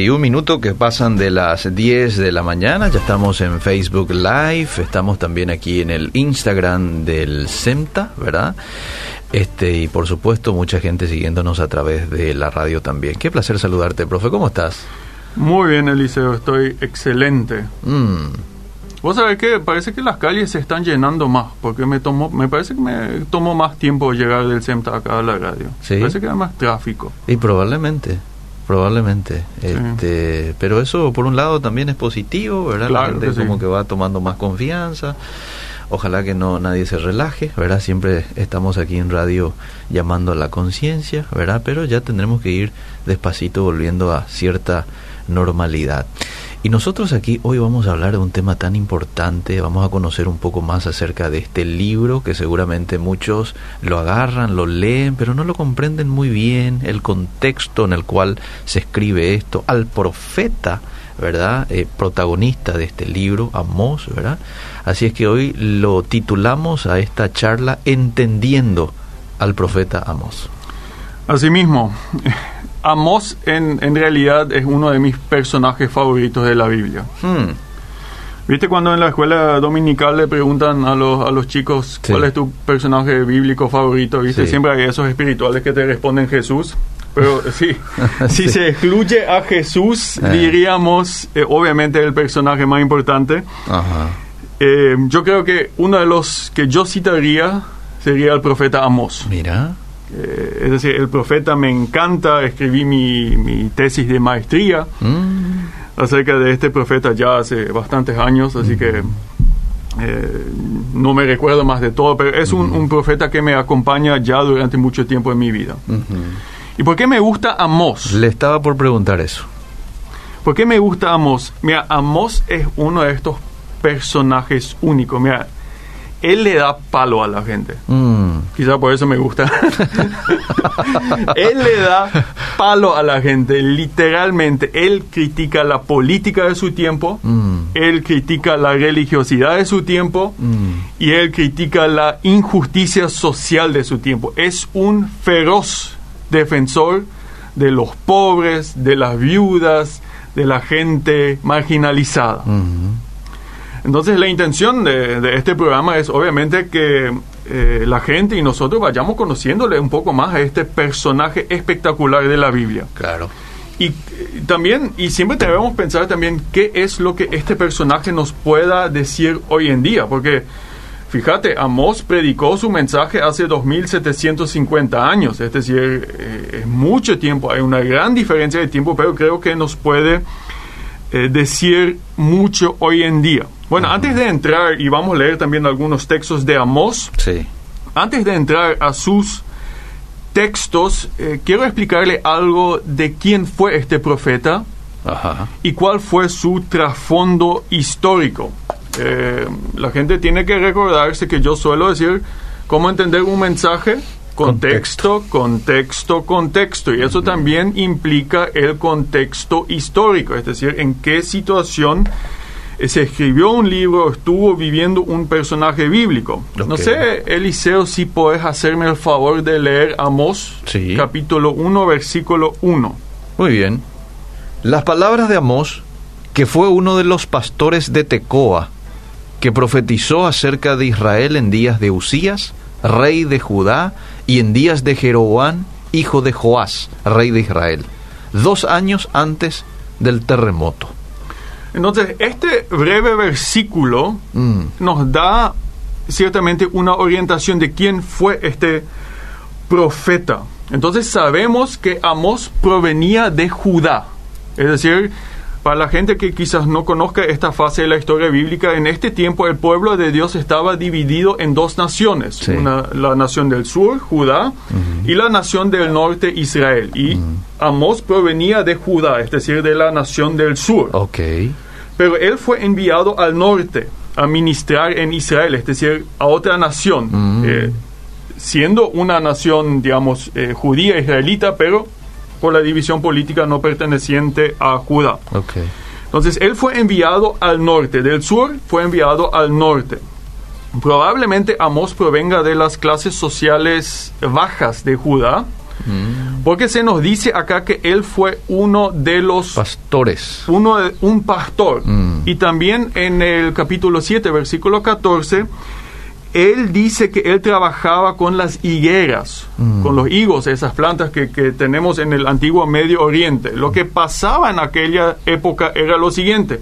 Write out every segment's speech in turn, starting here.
31 minutos que pasan de las 10 de la mañana. Ya estamos en Facebook Live, estamos también aquí en el Instagram del SEMTA, ¿verdad? Este, y por supuesto, mucha gente siguiéndonos a través de la radio también. Qué placer saludarte, profe. ¿Cómo estás? Muy bien, Eliseo, estoy excelente. Mm, Vos sabés que parece que las calles se están llenando más, porque me tomó, me parece que me tomó más tiempo llegar del CEMTA acá a la radio. Sí. Parece que hay más tráfico. y probablemente, probablemente. Este, pero eso, por un lado, también es positivo, ¿verdad? Claro la gente que sí. como que va tomando más confianza. Ojalá que no nadie se relaje, ¿verdad? Siempre estamos aquí en radio llamando a la conciencia, ¿verdad? Pero ya tendremos que ir despacito volviendo a cierta normalidad. Y nosotros aquí hoy vamos a hablar de un tema tan importante, vamos a conocer un poco más acerca de este libro que seguramente muchos lo agarran, lo leen, pero no lo comprenden muy bien, el contexto en el cual se escribe esto, al profeta, ¿verdad? Eh, protagonista de este libro, Amós, ¿verdad? Así es que hoy lo titulamos a esta charla Entendiendo al profeta Amós. Asimismo, Amós en, en realidad es uno de mis personajes favoritos de la Biblia. Hmm, ¿Viste cuando en la escuela dominical le preguntan a los, a los chicos Sí. cuál es tu personaje bíblico favorito? ¿Viste? Sí. Siempre hay esos espirituales que te responden Jesús. Pero sí, si Sí. se excluye a Jesús, Eh. diríamos, eh, obviamente, el personaje más importante. Ajá. Eh, yo creo que uno de los que yo citaría sería el profeta Amós. Mira. Eh, es decir, el profeta me encanta, escribí mi, mi tesis de maestría Mm, acerca de este profeta ya hace bastantes años, así que eh, no me recuerdo más de todo, pero es un, un profeta que me acompaña ya durante mucho tiempo en mi vida. ujú. ¿Y por qué me gusta Amós? Le estaba por preguntar eso. ¿Por qué me gusta Amós? Mira, Amós es uno de estos personajes únicos. Mira, él le da palo a la gente. Mm, Quizá por eso me gusta. él le da palo a la gente, literalmente. Él critica la política de su tiempo, mm, él critica la religiosidad de su tiempo mm. y él critica la injusticia social de su tiempo. Es un feroz defensor de los pobres, de las viudas, de la gente marginalizada. Ujú. Entonces la intención de, de este programa es obviamente que eh, la gente y nosotros vayamos conociéndole un poco más a este personaje espectacular de la Biblia. Claro. Y eh, también, y siempre debemos pensar también qué es lo que este personaje nos pueda decir hoy en día, porque fíjate, Amós predicó su mensaje hace 2750 años, es decir, eh, es mucho tiempo, hay una gran diferencia de tiempo, pero creo que nos puede eh, decir mucho hoy en día. Bueno, antes de entrar, y vamos a leer también algunos textos de Amós, Sí. antes de entrar a sus textos, eh, quiero explicarle algo de quién fue este profeta Ajá. y cuál fue su trasfondo histórico. Eh, la gente tiene que recordarse que yo suelo decir cómo entender un mensaje. Contexto, contexto, contexto. Y eso también implica el contexto histórico, es decir, en qué situación se escribió un libro, estuvo viviendo un personaje bíblico. No Ok. sé, Eliseo, si puedes hacerme el favor de leer Amós, Sí. capítulo 1, versículo 1. Muy bien. Las palabras de Amós, que fue uno de los pastores de Tecoa, que profetizó acerca de Israel en días de Usías, rey de Judá, y en días de Jeroboam, hijo de Joás, rey de Israel, dos años antes del terremoto. Entonces, este breve versículo Mm, nos da ciertamente una orientación de quién fue este profeta. Entonces sabemos que Amós provenía de Judá. Es decir, para la gente que quizás no conozca esta fase de la historia bíblica, en este tiempo el pueblo de Dios estaba dividido en dos naciones. Sí. Una- la nación del sur, Judá, y la nación del norte, Israel. Y Amós provenía de Judá, es decir, de la nación del sur. ok. Pero él fue enviado al norte a ministrar en Israel, es decir, a otra nación, Mm. eh, siendo una nación, digamos, eh, judía, israelita, pero por la división política no perteneciente a Judá. Ok. Entonces, él fue enviado al norte, del sur fue enviado al norte. Probablemente Amós provenga de las clases sociales bajas de Judá, Porque se nos dice acá que él fue uno de los Pastores. uno de- un pastor. Mm. Y también en el capítulo 7, versículo 14, él dice que él trabajaba con las higueras, Mm. con los higos, esas plantas que, que tenemos en el antiguo Medio Oriente. Lo que pasaba en aquella época era lo siguiente.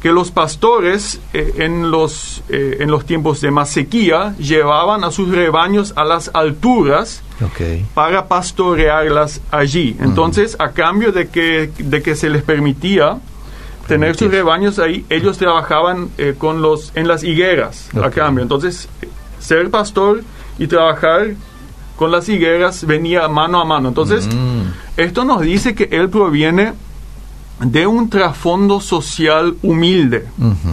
que los pastores eh, en, los, eh, en los tiempos de más sequía llevaban a sus rebaños a las alturas Ok. para pastorearlas allí. Entonces, a cambio de que, de que se les permitía tener sus rebaños ahí, ellos trabajaban eh, con los, en las higueras a Ok. cambio. Entonces, eh, ser pastor y trabajar con las higueras venía mano a mano. Entonces, Mm. esto nos dice que él proviene de un trasfondo social humilde Ujú.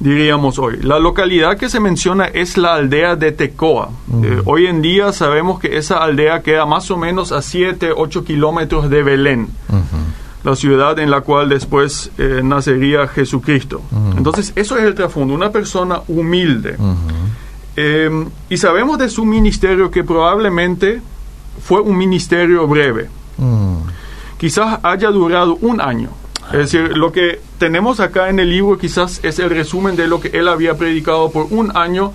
diríamos hoy. La localidad que se menciona es la aldea de Tecoa. Mm. Eh, hoy en día sabemos que esa aldea queda más o menos a 7, 8 kilómetros de Belén, Ujú. La ciudad en la cual después eh, nacería Jesucristo. Mm. Entonces, eso es el trasfondo, una persona humilde. Ujú. Eh, y sabemos de su ministerio que probablemente fue un ministerio breve Mm. quizás haya durado un año. Es decir, lo que tenemos acá en el libro quizás es el resumen de lo que él había predicado por un año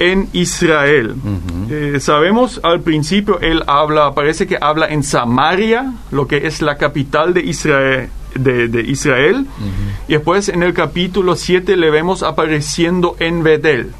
en Israel. Ujú. Eh, sabemos al principio él habla, parece que habla en Samaria, lo que es la capital de Israel. De, de Israel y después en el capítulo 7 le vemos apareciendo en Betel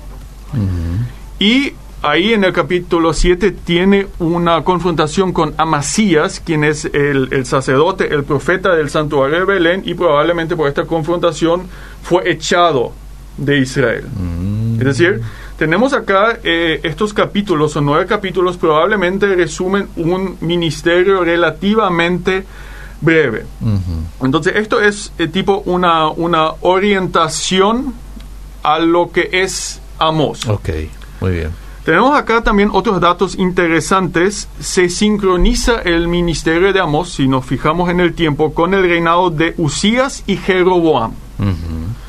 Ujú. y ahí en el capítulo 7 tiene una confrontación con Amasías, quien es el, el sacerdote, el profeta del santuario de Belén, y probablemente por esta confrontación fue echado de Israel. Mm. Es decir, tenemos acá eh, estos capítulos, son nueve capítulos, probablemente resumen un ministerio relativamente breve. Ujú. Entonces, esto es eh, tipo una, una orientación a lo que es Amós. Ok, muy bien. Tenemos acá también otros datos interesantes. Se sincroniza el ministerio de Amós, si nos fijamos en el tiempo, con el reinado de Usías y Jeroboam. Ujú.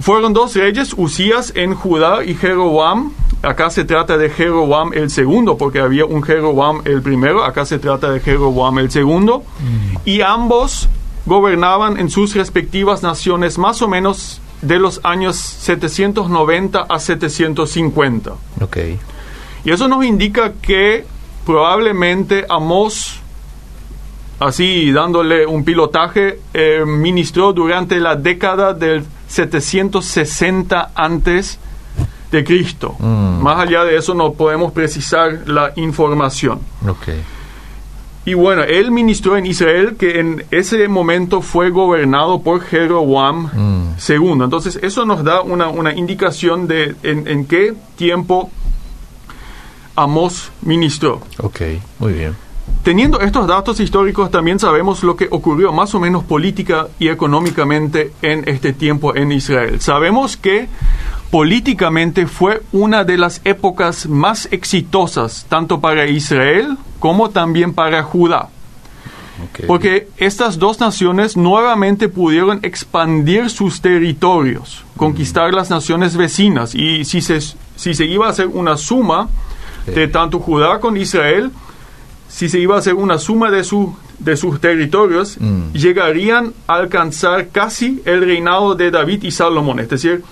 Fueron dos reyes, Usías en Judá y Jeroboam. Acá se trata de Jeroboam el segundo, porque había un Jeroboam el primero. Acá se trata de Jeroboam el segundo. Y ambos gobernaban en sus respectivas naciones más o menos de los años 790 a 750. Ok. Y eso nos indica que probablemente Amós, así dándole un pilotaje, eh, ministró durante la década del 760 antes de Cristo. Mm. Más allá de eso no podemos precisar la información. Ok. Y bueno, él ministró en Israel que en ese momento fue gobernado por Jeroboam Mm. II. Entonces eso nos da una, una indicación de en, en qué tiempo Amós ministró. Ok, muy bien. Teniendo estos datos históricos, también sabemos lo que ocurrió más o menos política y económicamente en este tiempo en Israel. Sabemos que políticamente fue una de las épocas más exitosas, tanto para Israel como también para Judá. Ok. Porque estas dos naciones nuevamente pudieron expandir sus territorios, conquistar las naciones vecinas. Y si se, si se iba a hacer una suma Sí. de tanto Judá con Israel, si se iba a hacer una suma de, su, de sus territorios, Mm. llegarían a alcanzar casi el reinado de David y Salomón. Es decir,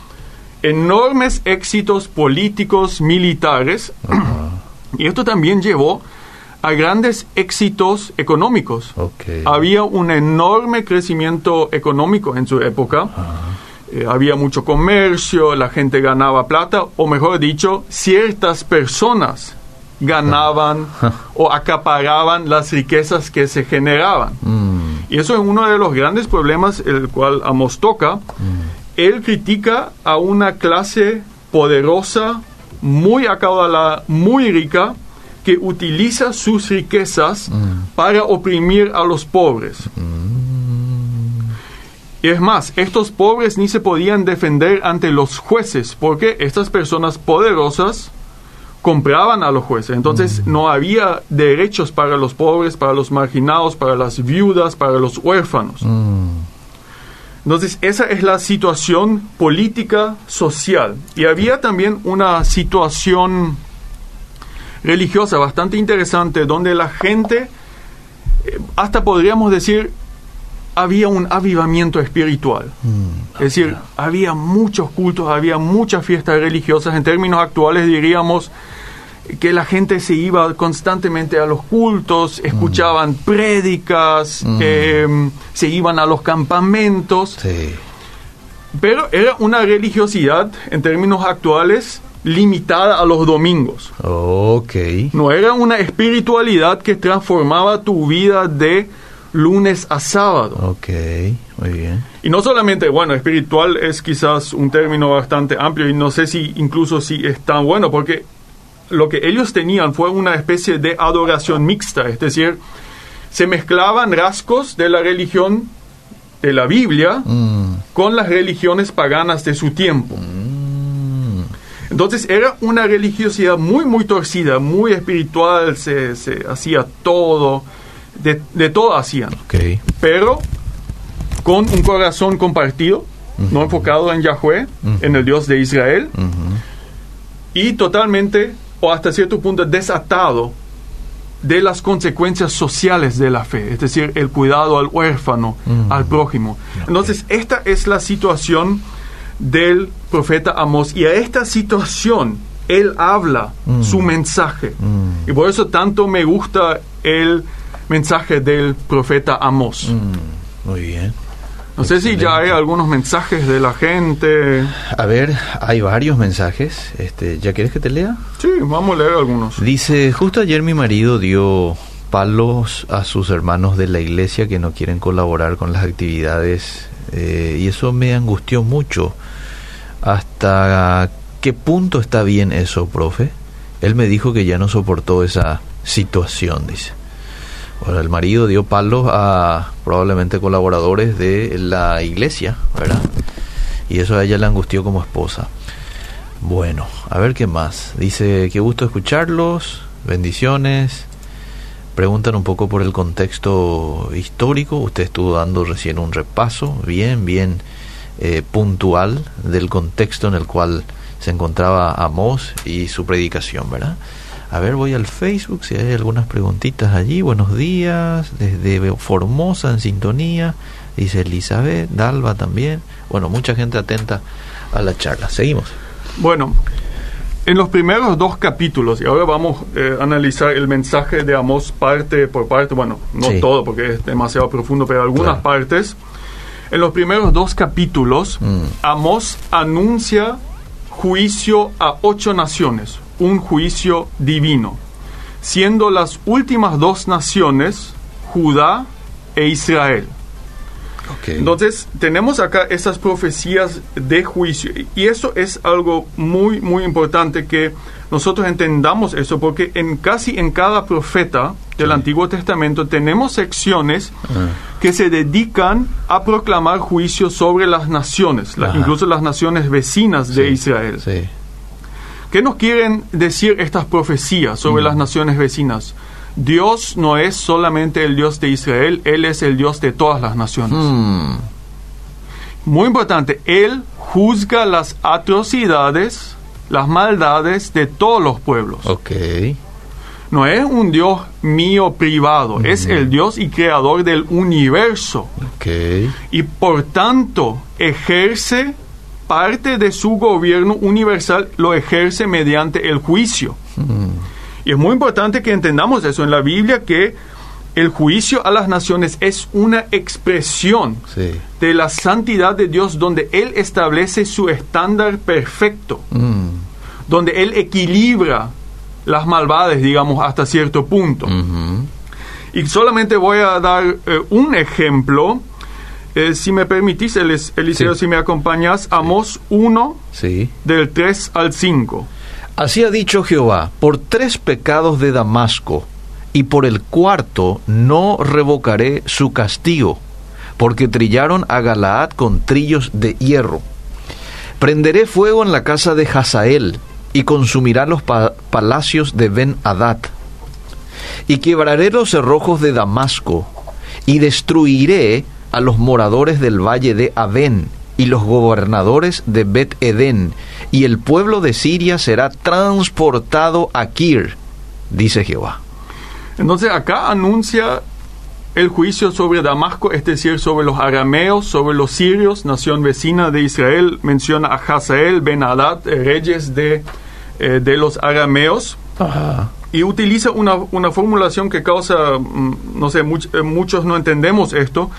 enormes éxitos políticos, militares. Ajá. Y esto también llevó a grandes éxitos económicos. Ok. Había un enorme crecimiento económico en su época. Eh, había mucho comercio, la gente ganaba plata, o mejor dicho, ciertas personas ganaban o acaparaban las riquezas que se generaban. Mm. Y eso es uno de los grandes problemas el cual Amos toca. Él critica a una clase poderosa, muy acaudalada, muy rica, que utiliza sus riquezas Mm. para oprimir a los pobres. Y es más, estos pobres ni se podían defender ante los jueces, porque estas personas poderosas compraban a los jueces. Entonces no había derechos para los pobres, para los marginados, para las viudas, para los huérfanos. Mm. Entonces, esa es la situación política, social. Y había también una situación religiosa bastante interesante donde la gente, eh, hasta podríamos decir, había un avivamiento espiritual. Mm, Es decir, había muchos cultos, había muchas fiestas religiosas. En términos actuales diríamos que la gente se iba constantemente a los cultos, escuchaban prédicas, Mm. eh, se iban a los campamentos. Sí. Pero era una religiosidad, en términos actuales, limitada a los domingos. Ok. No era una espiritualidad que transformaba tu vida de lunes a sábado. Ok. Muy bien. Y no solamente, bueno, espiritual es quizás un término bastante amplio y no sé si incluso si es tan bueno, porque lo que ellos tenían fue una especie de adoración mixta, es decir, se mezclaban rasgos de la religión de la Biblia Mm, con las religiones paganas de su tiempo. mm, Entonces era una religiosidad muy, muy torcida, muy espiritual, se, se hacía todo, de, de todo hacían, ok. pero con un corazón compartido, no enfocado en Yahweh, Ujú. en el Dios de Israel, Ujú. y totalmente, o hasta cierto punto, desatado de las consecuencias sociales de la fe, es decir, el cuidado al huérfano, al prójimo. Entonces, esta es la situación del profeta Amós, y a esta situación él habla su mensaje. Y por eso tanto me gusta el mensaje del profeta Amós. Mm, Muy bien. No sé si ya hay algunos mensajes de la gente. A ver, hay varios mensajes. Este, ¿Ya quieres que te lea? Sí, vamos a leer algunos. Dice, justo ayer mi marido dio palos a sus hermanos de la iglesia que no quieren colaborar con las actividades eh, y eso me angustió mucho. ¿Hasta qué punto está bien eso, profe? Él me dijo que ya no soportó esa situación, dice. Bueno, el marido dio palos a probablemente colaboradores de la iglesia, ¿verdad? Y eso a ella le angustió como esposa. Bueno, a ver qué más. Dice, qué gusto escucharlos, bendiciones. Preguntan un poco por el contexto histórico. Usted estuvo dando recién un repaso bien, bien eh, puntual del contexto en el cual se encontraba Amós y su predicación, ¿verdad? A ver, voy al Facebook si hay algunas preguntitas allí. Buenos días, desde Formosa en sintonía, dice Elizabeth, Dalva también. Bueno, mucha gente atenta a la charla. Seguimos. Bueno, en los primeros dos capítulos, y ahora vamos eh, a analizar el mensaje de Amós parte por parte, bueno, no Sí. todo porque es demasiado profundo, pero algunas Claro. partes. En los primeros dos capítulos, Mm. Amós anuncia juicio a ocho naciones, un juicio divino, siendo las últimas dos naciones Judá e Israel. Entonces, tenemos acá esas profecías de juicio. Y eso es algo muy, muy importante que nosotros entendamos eso, porque en casi en cada profeta del Sí. Antiguo Testamento tenemos secciones Ah. que se dedican a proclamar juicio sobre las naciones, la- incluso las naciones vecinas de Sí, Israel. Sí. ¿Qué nos quieren decir estas profecías sobre Mm. las naciones vecinas? Dios no es solamente el Dios de Israel, Él es el Dios de todas las naciones. Mm, Muy importante, Él juzga las atrocidades, las maldades de todos los pueblos. ok. No es un Dios mío privado, es el Dios y creador del universo. Ok. Y por tanto ejerce parte de su gobierno universal, lo ejerce mediante el juicio. Mm, Y es muy importante que entendamos eso en la Biblia, que el juicio a las naciones es una expresión sí. de la santidad de Dios donde Él establece su estándar perfecto, Mm, donde Él equilibra las malvades, digamos, hasta cierto punto. ujú. Y solamente voy a dar eh, un ejemplo. Eh, si me permitís, Elis- Eliseo, Sí. si me acompañas, Amos 1, Sí. del 3 al 5. Así ha dicho Jehová, por tres pecados de Damasco, y por el cuarto no revocaré su castigo, porque trillaron a Galaad con trillos de hierro. Prenderé fuego en la casa de Hazael, y consumirá los pa- palacios de Ben-Hadad. Y quebraré los cerrojos de Damasco, y destruiré a los moradores del valle de Aven, y los gobernadores de Bet-Edén, y el pueblo de Siria será transportado a Kir, dice Jehová. Entonces acá anuncia el juicio sobre Damasco, es decir, sobre los arameos, sobre los sirios, nación vecina de Israel. Menciona a Hazael, Ben Hadad, eh, reyes de, eh, de los arameos. Ajá. Y utiliza una, una formulación que causa, mm, no sé, much- eh, muchos no entendemos esto.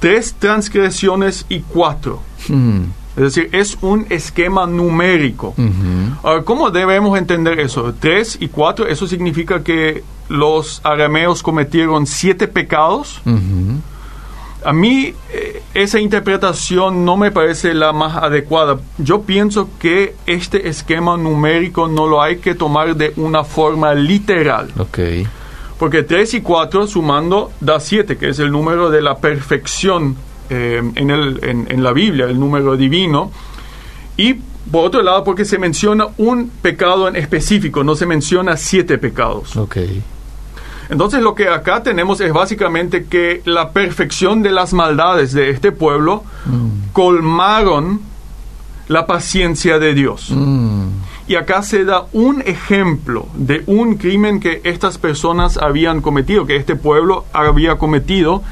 Tres transgresiones y cuatro. Mm, Es decir, es un esquema numérico. ujú. Ahora, ¿cómo debemos entender eso? Tres y cuatro, eso significa que los arameos cometieron siete pecados. Ujú. A mí eh, esa interpretación no me parece la más adecuada. Yo pienso que este esquema numérico no lo hay que tomar de una forma literal. Ok. Porque 3 y 4 sumando da 7, que es el número de la perfección eh, en, el, en, en la Biblia, el número divino. Y por otro lado, porque se menciona un pecado en específico, no se menciona siete pecados. Ok. Entonces lo que acá tenemos es básicamente que la perfección de las maldades de este pueblo Mm. colmaron la paciencia de Dios. Mm, Y acá se da un ejemplo de un crimen que estas personas habían cometido, que este pueblo había cometido.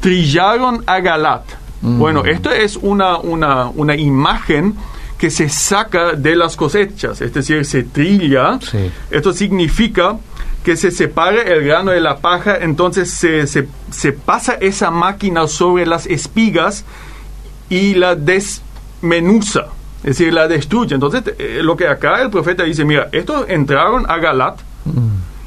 Trillaron a Galat. Mm. Bueno, esto es una, una, una imagen que se saca de las cosechas, es decir, se trilla. Sí. Esto significa que se separe el grano de la paja, entonces se, se, se pasa esa máquina sobre las espigas y la desmenuza, es decir, la destruye. Entonces, eh, lo que acá el profeta dice, mira, estos entraron a Galat mm,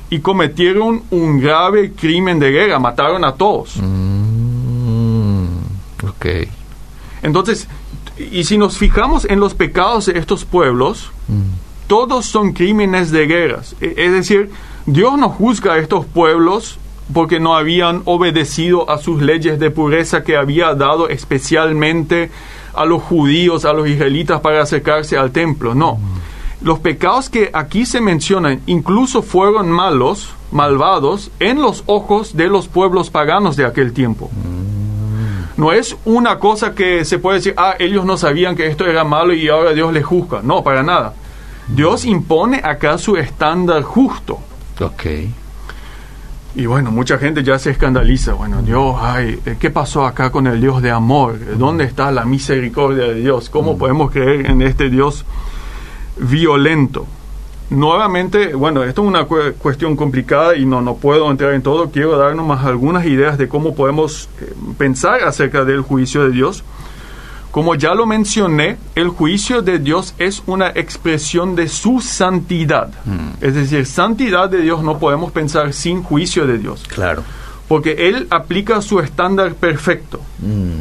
y cometieron un grave crimen de guerra, mataron a todos. mm, ok. Entonces, y si nos fijamos en los pecados de estos pueblos, Mm, todos son crímenes de guerras. E- Es decir, Dios no juzga a estos pueblos porque no habían obedecido a sus leyes de pureza que había dado especialmente a los judíos, a los israelitas para acercarse al templo. No. Los pecados que aquí se mencionan incluso fueron malos, malvados, en los ojos de los pueblos paganos de aquel tiempo. No es una cosa que se puede decir, ah, ellos no sabían que esto era malo y ahora Dios les juzga. No, para nada. Dios impone acá su estándar justo. ok. Y bueno, mucha gente ya se escandaliza. Bueno, Dios, ay, eh, ¿qué pasó acá con el Dios de amor? ¿Dónde está la misericordia de Dios? ¿Cómo podemos creer en este Dios violento? Nuevamente, bueno, esto es una cu- cuestión complicada y no, no puedo entrar en todo. Quiero dar nomás algunas ideas de cómo podemos eh, pensar acerca del juicio de Dios. Como ya lo mencioné, el juicio de Dios es una expresión de su santidad. Es decir, santidad de Dios no podemos pensar sin juicio de Dios, Claro. porque Él aplica su estándar perfecto. Mm,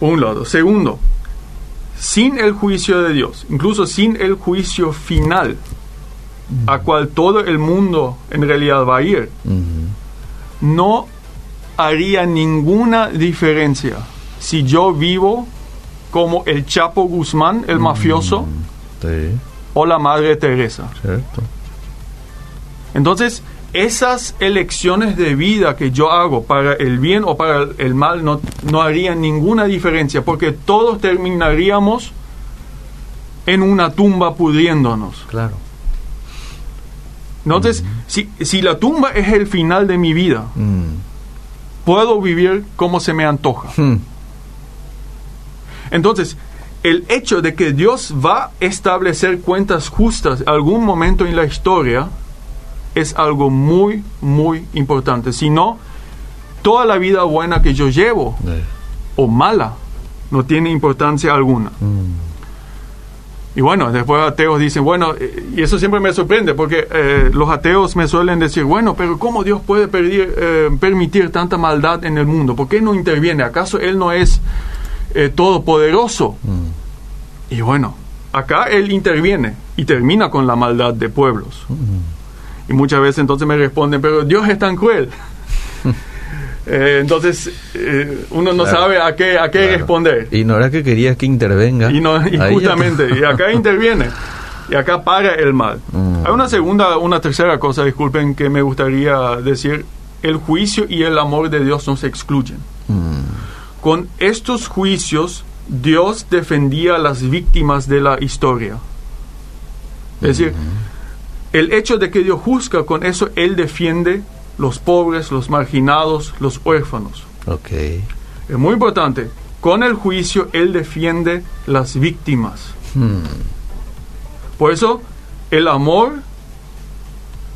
Por un lado. Segundo, sin el juicio de Dios, incluso sin el juicio final, a cual todo el mundo en realidad va a ir, mm, no haría ninguna diferencia si yo vivo como el Chapo Guzmán, el mafioso, sí, o la Madre Teresa. cierto. Entonces, esas elecciones de vida que yo hago para el bien o para el mal no, no harían ninguna diferencia, porque todos terminaríamos en una tumba pudriéndonos. Claro. Entonces, si, si la tumba es el final de mi vida, Mm, puedo vivir como se me antoja. mm, Entonces, el hecho de que Dios va a establecer cuentas justas algún momento en la historia es algo muy, muy importante. Si no, toda la vida buena que yo llevo, eh, o mala, no tiene importancia alguna. mm, Y bueno, después ateos dicen, bueno, eh, y eso siempre me sorprende, porque eh, los ateos me suelen decir, bueno, pero ¿cómo Dios puede perdir, eh, permitir tanta maldad en el mundo? ¿Por qué no interviene? ¿Acaso Él no es eh, todopoderoso? mm, Y bueno, acá Él interviene y termina con la maldad de pueblos. mm. Y muchas veces entonces me responden, pero Dios es tan cruel. Eh, entonces eh, uno no Claro. sabe a qué, a qué Claro. responder. Y no era que querías que intervenga. Y, no, y ya justamente, y acá interviene. Y acá para el mal. Mm. Hay una segunda, una tercera cosa, disculpen, que me gustaría decir. El juicio y el amor de Dios no se excluyen. Mm, Con estos juicios, Dios defendía a las víctimas de la historia. Es decir, el hecho de que Dios juzga, con eso Él defiende los pobres, los marginados, los huérfanos. Ok. Es muy importante. Con el juicio Él defiende las víctimas. Hmm. Por eso el amor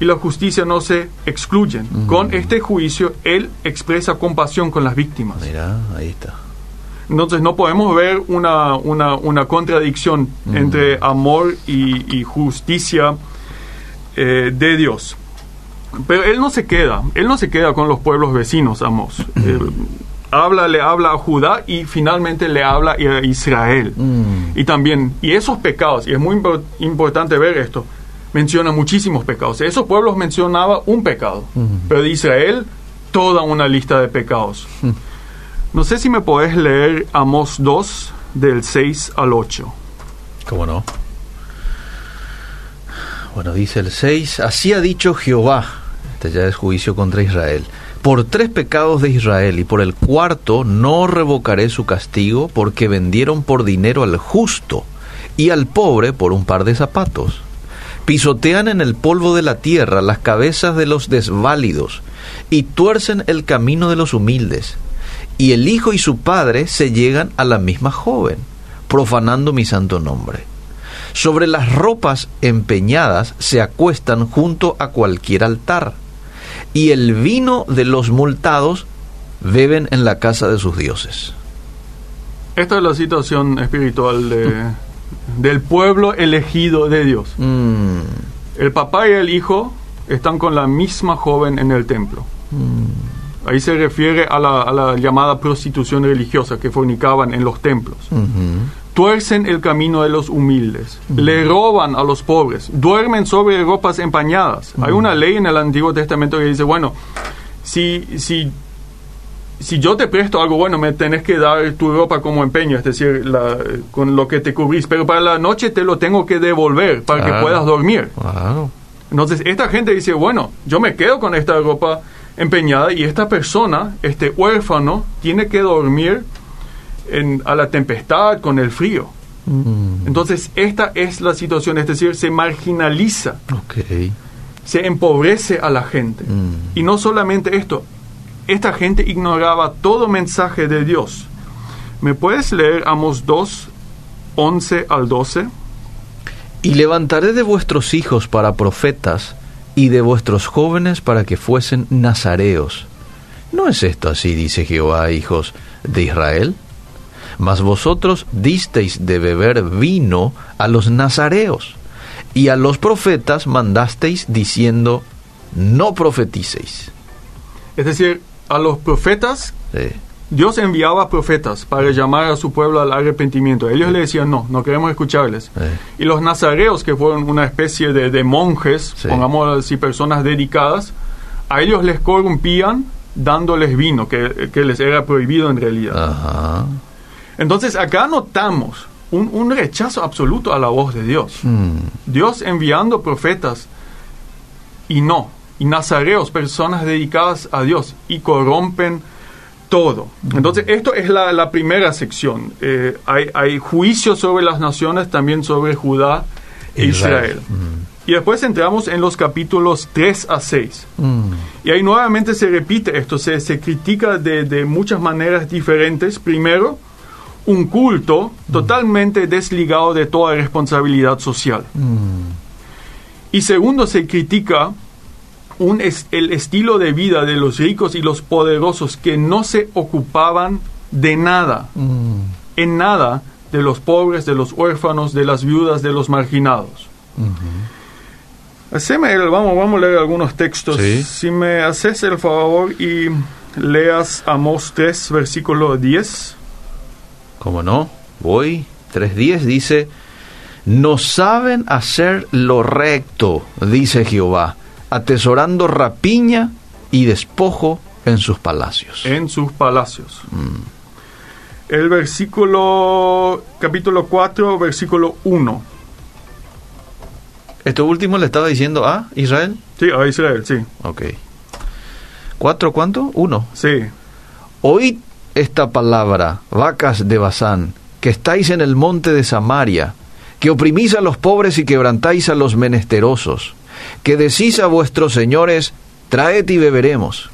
y la justicia no se excluyen. Mm. Con este juicio Él expresa compasión con las víctimas. Mira, ahí está. Entonces no podemos ver una, una, una contradicción Mm. entre amor y, y justicia eh, de Dios. Pero Él no se queda, Él no se queda con los pueblos vecinos, Amos. Eh, habla, le habla a Judá y finalmente le habla a Israel. Mm. Y también, y esos pecados, y es muy impor- importante ver esto, menciona muchísimos pecados. Esos pueblos mencionaba un pecado, Mm. pero de Israel toda una lista de pecados. No sé si me podés leer Amos 2 del 6 al 8. ¿Cómo no? Bueno, dice el 6, así ha dicho Jehová, este ya es juicio contra Israel, por tres pecados de Israel y por el cuarto no revocaré su castigo porque vendieron por dinero al justo y al pobre por un par de zapatos. Pisotean en el polvo de la tierra las cabezas de los desválidos y tuercen el camino de los humildes. Y el hijo y su padre se llegan a la misma joven, profanando mi santo nombre. Sobre las ropas empeñadas se acuestan junto a cualquier altar, y el vino de los multados beben en la casa de sus dioses. Esta es la situación espiritual de, del pueblo elegido de Dios. Mm, El papá y el hijo están con la misma joven en el templo. Ahí se refiere a la, a la llamada prostitución religiosa que fornicaban en los templos. ujú, Tuercen el camino de los humildes, le roban a los pobres, duermen sobre ropas empañadas. Hay una ley en el Antiguo Testamento que dice, bueno, si, si, si yo te presto algo bueno, me tenés que dar tu ropa como empeño, es decir, la- con lo que te cubrís, pero para la noche te lo tengo que devolver para Claro. que puedas dormir. claro. Entonces, esta gente dice, bueno, yo me quedo con esta ropa empeñada y esta persona, este huérfano, tiene que dormir en- a la tempestad, con el frío. Mm, Entonces, esta es la situación, es decir, se marginaliza, ok. se empobrece a la gente. Mm. Y no solamente esto, esta gente ignoraba todo mensaje de Dios. ¿Me puedes leer Amos 2, 11 al 12? Y levantaré de vuestros hijos para profetas y de vuestros jóvenes para que fuesen nazareos. ¿No es esto así, dice Jehová, hijos de Israel? Mas vosotros disteis de beber vino a los nazareos, y a los profetas mandasteis diciendo, no profeticéis. Es decir, a los profetas Sí. Dios enviaba profetas para llamar a su pueblo al arrepentimiento. Ellos le decían, no, no queremos escucharles. Eh. Y los nazareos, que fueron una especie de, de monjes, Sí. pongamos así, personas dedicadas, a ellos les corrompían dándoles vino, que, que les era prohibido en realidad. Ajá. Entonces acá notamos un, un rechazo absoluto a la voz de Dios. Mm, Dios enviando profetas y no, y nazareos, personas dedicadas a Dios, y corrompen todo. Entonces, esto es la, la primera sección. Eh, hay, hay juicio sobre las naciones, también sobre Judá e Israel. Israel. Y después entramos en los capítulos 3 a 6. mm, Y ahí nuevamente se repite esto, se, se critica de, de muchas maneras diferentes. Primero, un culto totalmente desligado de toda responsabilidad social. mm, Y segundo, se critica un es- el estilo de vida de los ricos y los poderosos que no se ocupaban de nada, mm, en nada, de los pobres, de los huérfanos, de las viudas, de los marginados. Haceme el- vamos, vamos a leer algunos textos. Sí. Si me haces el favor y leas Amós 3, versículo 10. ¿Cómo no? Voy. 3.10 dice, no saben hacer lo recto, dice Jehová, atesorando rapiña y despojo en sus palacios. en sus palacios. El versículo, capítulo 4, versículo 1. Esto último le estaba diciendo a Israel. Sí, a Israel, sí. Ok. ¿Cuatro cuánto? Uno. Sí. Oíd esta palabra, vacas de Bazán, que estáis en el monte de Samaria, que oprimís a los pobres y quebrantáis a los menesterosos, que decís a vuestros señores, traed y beberemos.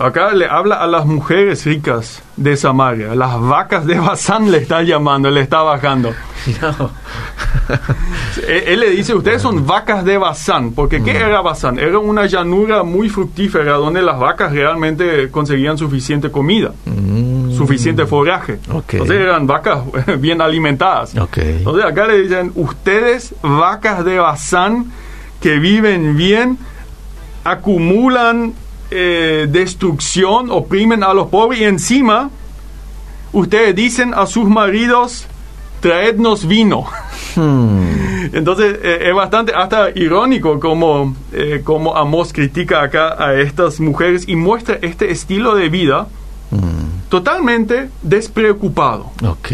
Acá le habla a las mujeres ricas de Samaria, las vacas de Bazán le está llamando, le está bajando. No. Él, él le dice, ustedes son vacas de Bazán, porque ¿qué era Bazán? Era una llanura muy fructífera donde las vacas realmente conseguían suficiente comida, Mm, suficiente foraje. Ok. Entonces eran vacas bien alimentadas. Ok. Entonces acá le dicen, ustedes vacas de Bazán que viven bien, acumulan eh, destrucción, oprimen a los pobres y encima ustedes dicen a sus maridos, traednos vino. hmm, Entonces eh, es bastante hasta irónico como, eh, como Amos critica acá a estas mujeres y muestra este estilo de vida hmm, totalmente despreocupado, ok.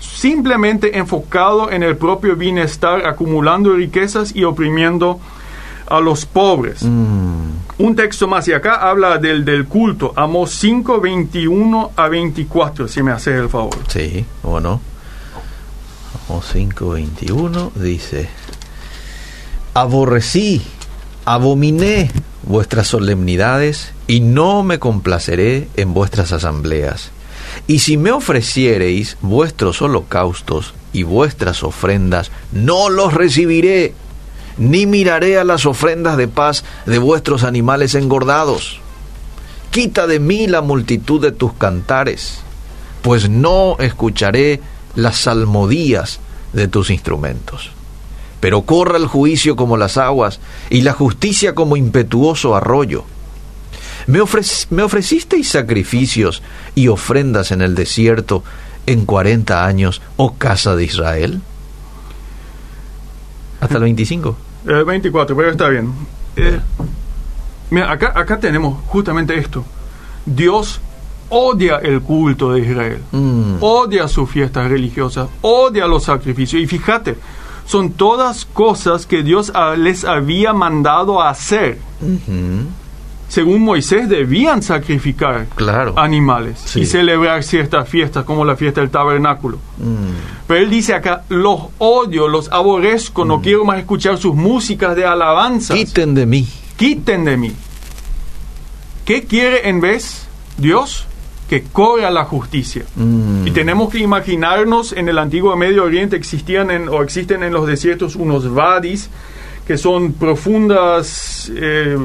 simplemente enfocado en el propio bienestar, acumulando riquezas y oprimiendo a los pobres. Hmm, Un texto más, y acá habla del, del culto, Amos 5, 21 a 24, si me haces el favor. sí, o no. Vamos 5.21 dice, aborrecí, abominé vuestras solemnidades y no me complaceré en vuestras asambleas. Y si me ofreciereis vuestros holocaustos y vuestras ofrendas, no los recibiré, ni miraré a las ofrendas de paz de vuestros animales engordados. Quita de mí la multitud de tus cantares, pues no escucharé las salmodías de tus instrumentos. Pero corra el juicio como las aguas y la justicia como impetuoso arroyo. Me, ofrec- me ofrecisteis sacrificios y ofrendas en el desierto en cuarenta años, oh casa de Israel. Hasta el 25. Eh, 24, pero está bien. Eh, mira, acá, acá tenemos justamente esto. Dios odia el culto de Israel, Mm. odia sus fiestas religiosas, odia los sacrificios. Y fíjate, son todas cosas que Dios les había mandado a hacer. Ujú. Según Moisés, debían sacrificar Claro. animales Sí. y celebrar ciertas fiestas, como la fiesta del tabernáculo. Mm. Pero él dice acá, los odio, los aborrezco, no quiero más escuchar sus músicas de alabanza. Quiten de mí. Quiten de mí. ¿Qué quiere en vez Dios? Que corra la justicia. Mm. Y tenemos que imaginarnos en el antiguo Medio Oriente existían en- o existen en los desiertos unos vadis que son profundas, eh,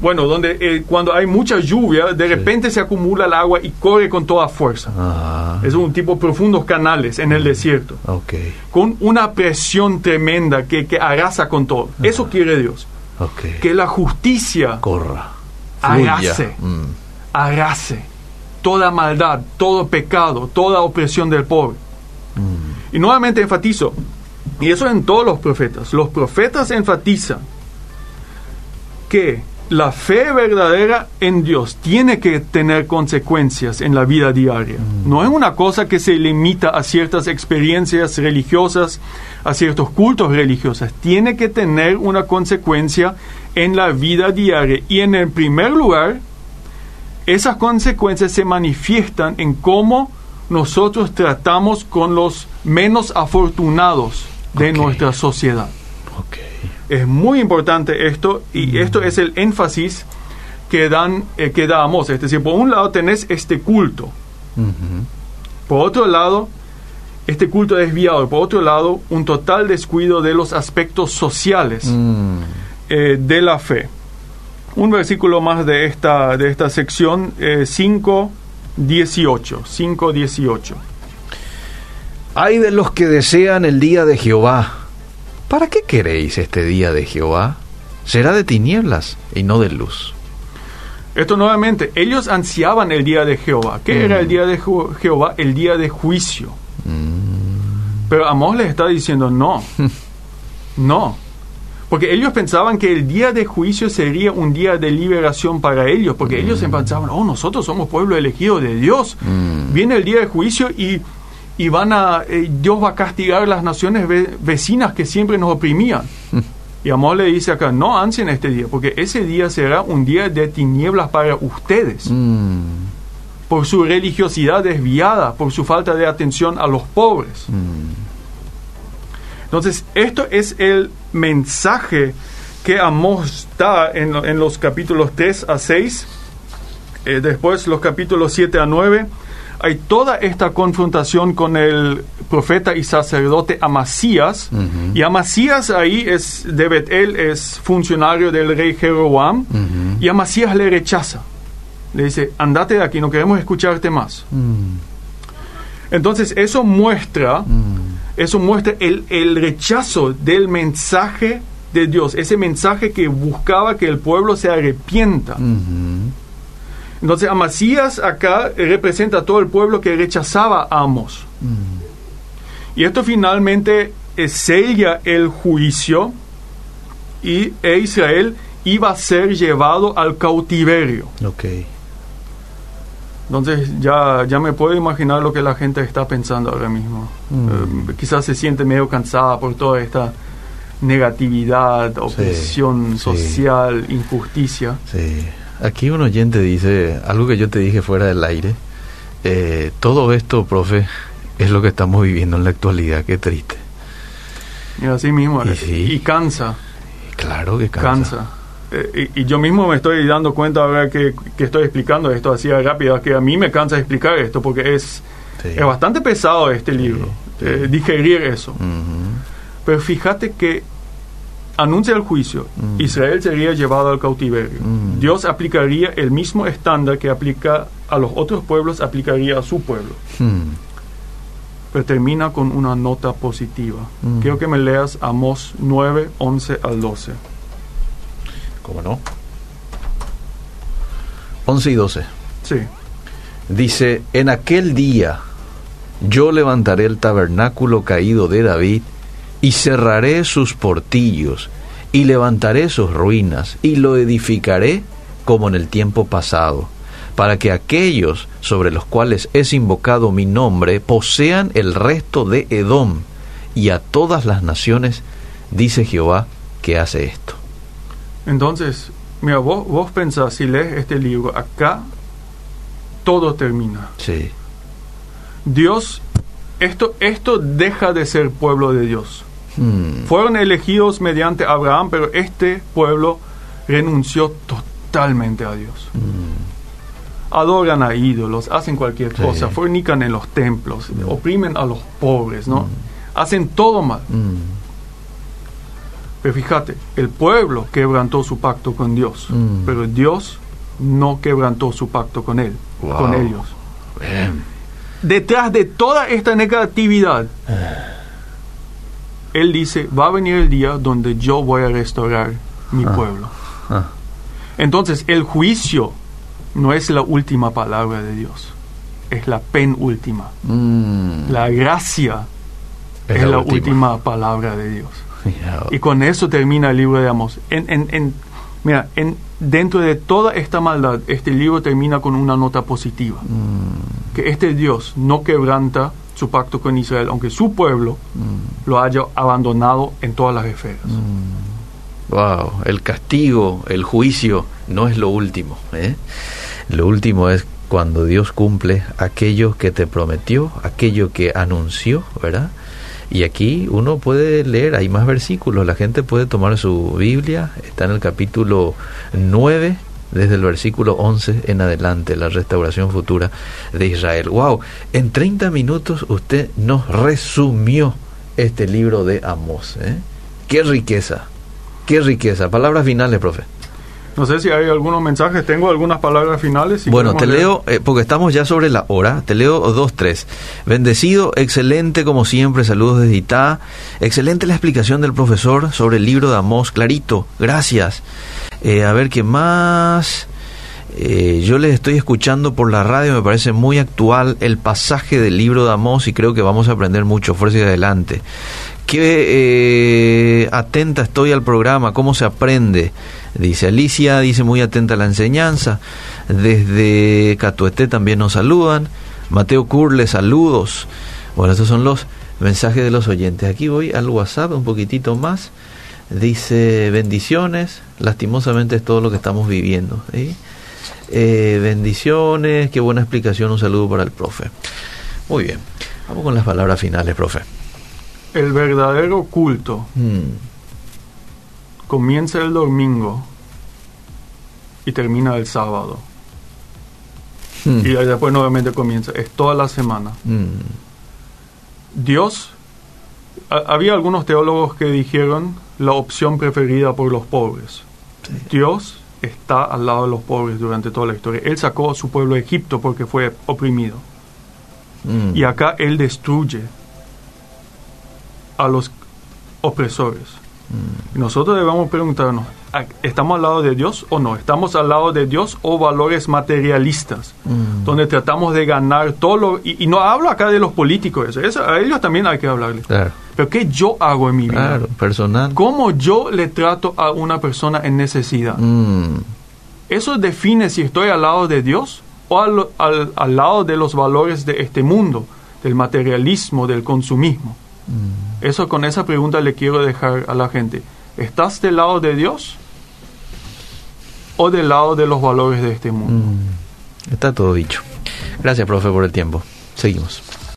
bueno, donde eh, cuando hay mucha lluvia, de repente se acumula el agua y corre con toda fuerza. Ah, Es un tipo de profundos canales en el desierto, ok, con una presión tremenda que, que arrasa con todo. Eso quiere Dios. ok. Que la justicia corra. Fluya. Mm. arrase toda maldad, todo pecado, toda opresión del pobre. Mm. Y nuevamente enfatizo, y eso en todos los profetas, los profetas enfatizan que la fe verdadera en Dios tiene que tener consecuencias en la vida diaria. No es una cosa que se limita a ciertas experiencias religiosas, a ciertos cultos religiosos. Tiene que tener una consecuencia en la vida diaria. Y en el primer lugar, esas consecuencias se manifiestan en cómo nosotros tratamos con los menos afortunados de Ok. nuestra sociedad. Ok. Es muy importante esto y esto es el énfasis que, dan, eh, que damos. Es decir, por un lado tenés este culto, Ujú. por otro lado, este culto desviado, por otro lado, un total descuido de los aspectos sociales Mm. eh, de la fe. Un versículo más de esta, de esta sección, eh, 5, 18. 5, 18. Hay de los que desean el día de Jehová. ¿Para qué queréis este día de Jehová? Será de tinieblas y no de luz. Esto nuevamente, ellos ansiaban el día de Jehová. ¿Qué era el día de Jehová? El día de juicio. Pero Amós les está diciendo no. no. Porque ellos pensaban que el día de juicio sería un día de liberación para ellos. Porque ellos pensaban, oh, nosotros somos pueblo elegido de Dios. Mm. Viene el día de juicio y, y van a, eh, Dios va a castigar las naciones ve- vecinas que siempre nos oprimían. Y Amós le dice acá, no ansien este día, porque ese día será un día de tinieblas para ustedes, Mm. por su religiosidad desviada, por su falta de atención a los pobres. Mm. Entonces, esto es el mensaje que Amós da en, en los capítulos 3 a 6, eh, después los capítulos 7 a 9. Hay toda esta confrontación con el profeta y sacerdote Amasías. Ujú. Y Amasías ahí es de Betel, es funcionario del rey Jeroboam. Ujú. Y Amasías le rechaza. Le dice, andate de aquí, no queremos escucharte más. Mm, Entonces eso muestra, mm, eso muestra el, el rechazo del mensaje de Dios, ese mensaje que buscaba que el pueblo se arrepienta. ujú. Entonces Amasías acá representa a todo el pueblo que rechazaba a Amos. Mm. Y esto finalmente eh, sella el juicio y e Israel iba a ser llevado al cautiverio. Ok. Entonces ya, ya me puedo imaginar lo que la gente está pensando ahora mismo. Mm. Eh, quizás se siente medio cansada por toda esta negatividad, opresión sí. social, injusticia. Sí. Aquí un oyente dice algo que yo te dije fuera del aire. Eh, todo esto, profe, es lo que estamos viviendo en la actualidad. Qué triste. Y así mismo. Y eh, sí. y cansa, Claro que cansa. cansa. Eh, y, y yo mismo me estoy dando cuenta ahora que, que estoy explicando esto así rápido, que a mí me cansa explicar esto porque es, Sí. es bastante pesado este libro, sí. eh, digerir eso. Ujú. Pero fíjate que anuncia el juicio, Mm. Israel sería llevado al cautiverio. Mm. Dios aplicaría el mismo estándar que aplica a los otros pueblos, aplicaría a su pueblo. Hmm. Pero termina con una nota positiva. Mm. Quiero que me leas Amós 9, 11 al 12. ¿Cómo no? 11 y 12. Sí. Dice, en aquel día yo levantaré el tabernáculo caído de David y cerraré sus portillos y levantaré sus ruinas y lo edificaré como en el tiempo pasado, para que aquellos sobre los cuales es invocado mi nombre posean el resto de Edom y a todas las naciones, dice Jehová, que hace esto. Entonces, mira, vos, vos pensás, si lees este libro, acá todo termina. Sí. Dios, esto, esto deja de ser pueblo de Dios. Hmm. Fueron elegidos mediante Abraham, pero este pueblo renunció totalmente a Dios. Mm. Adoran a ídolos, hacen cualquier Sí. cosa, fornican en los templos, Mm. oprimen a los pobres, ¿no? Hacen todo mal. Mm. Pero fíjate, el pueblo quebrantó su pacto con Dios, Mm. pero Dios no quebrantó su pacto con él, Wow. con ellos. Bien. Detrás de toda esta negatividad, él dice, va a venir el día donde yo voy a restaurar mi Ah. pueblo. Ah. Entonces, el juicio no es la última palabra de Dios, es la penúltima. Mm. La gracia es, la, última. palabra de Dios. Mira, Y con eso termina el libro de Amós. En, en, en- mira, en, dentro de toda esta maldad, este libro termina con una nota positiva. mm, Que este Dios no quebranta su pacto con Israel, aunque su pueblo mm, lo haya abandonado en todas las esferas. mm. Wow, el castigo, el juicio no es lo último. ¿eh? Lo último es cuando Dios cumple aquello que te prometió, aquello que anunció, ¿verdad? Y aquí uno puede leer, hay más versículos, la gente puede tomar su Biblia, está en el capítulo 9, desde el versículo 11 en adelante, la restauración futura de Israel. Wow, en 30 minutos usted nos resumió este libro de Amós. ¿eh? Qué riqueza, qué riqueza. Palabras finales, profe. No sé si hay algunos mensajes, tengo algunas palabras finales. si bueno, te leer. leo, eh, porque estamos ya sobre la hora, te leo dos, tres. Bendecido, excelente como siempre, saludos desde Itá. Excelente la explicación del profesor sobre el libro de Amós, clarito, gracias. Eh, a ver qué más. Eh, yo les estoy escuchando por la radio, me parece muy actual el pasaje del libro de Amós y creo que vamos a aprender mucho, fuerza y adelante. Qué eh, atenta estoy al programa, cómo se aprende. Dice Alicia, dice muy atenta a la enseñanza. Desde Catuete también nos saludan. Mateo Curle, saludos. Bueno, estos son los mensajes de los oyentes. Aquí voy al WhatsApp un poquitito más. Dice bendiciones. Lastimosamente es todo lo que estamos viviendo. ¿sí? Eh, bendiciones, qué buena explicación. Un saludo para el profe. Muy bien. Vamos con las palabras finales, profe. El verdadero culto Mm. comienza el domingo y termina el sábado. Mm. Y después nuevamente comienza. Es toda la semana. Mm. Dios, ha- había algunos teólogos que dijeron la opción preferida por los pobres. Sí. Dios está al lado de los pobres durante toda la historia. Él sacó a su pueblo de Egipto porque fue oprimido. Mm. Y acá Él destruye a los opresores. Mm. Y nosotros debemos preguntarnos, ¿a- ¿estamos al lado de Dios o no? ¿Estamos al lado de Dios o valores materialistas? Mm. Donde tratamos de ganar todo lo... Y, y no hablo acá de los políticos, eso, eso- a ellos también hay que hablarles. Claro, Pero ¿qué yo hago en mi vida? claro, personal. ¿Cómo yo le trato a una persona en necesidad? Mm. Eso define si estoy al lado de Dios o al, al- al lado de los valores de este mundo, del materialismo, del consumismo. Mm. Eso con esa pregunta le quiero dejar a la gente. ¿Estás del lado de Dios o del lado de los valores de este mundo? Mm. Está todo dicho. Gracias, profe, por el tiempo. Seguimos.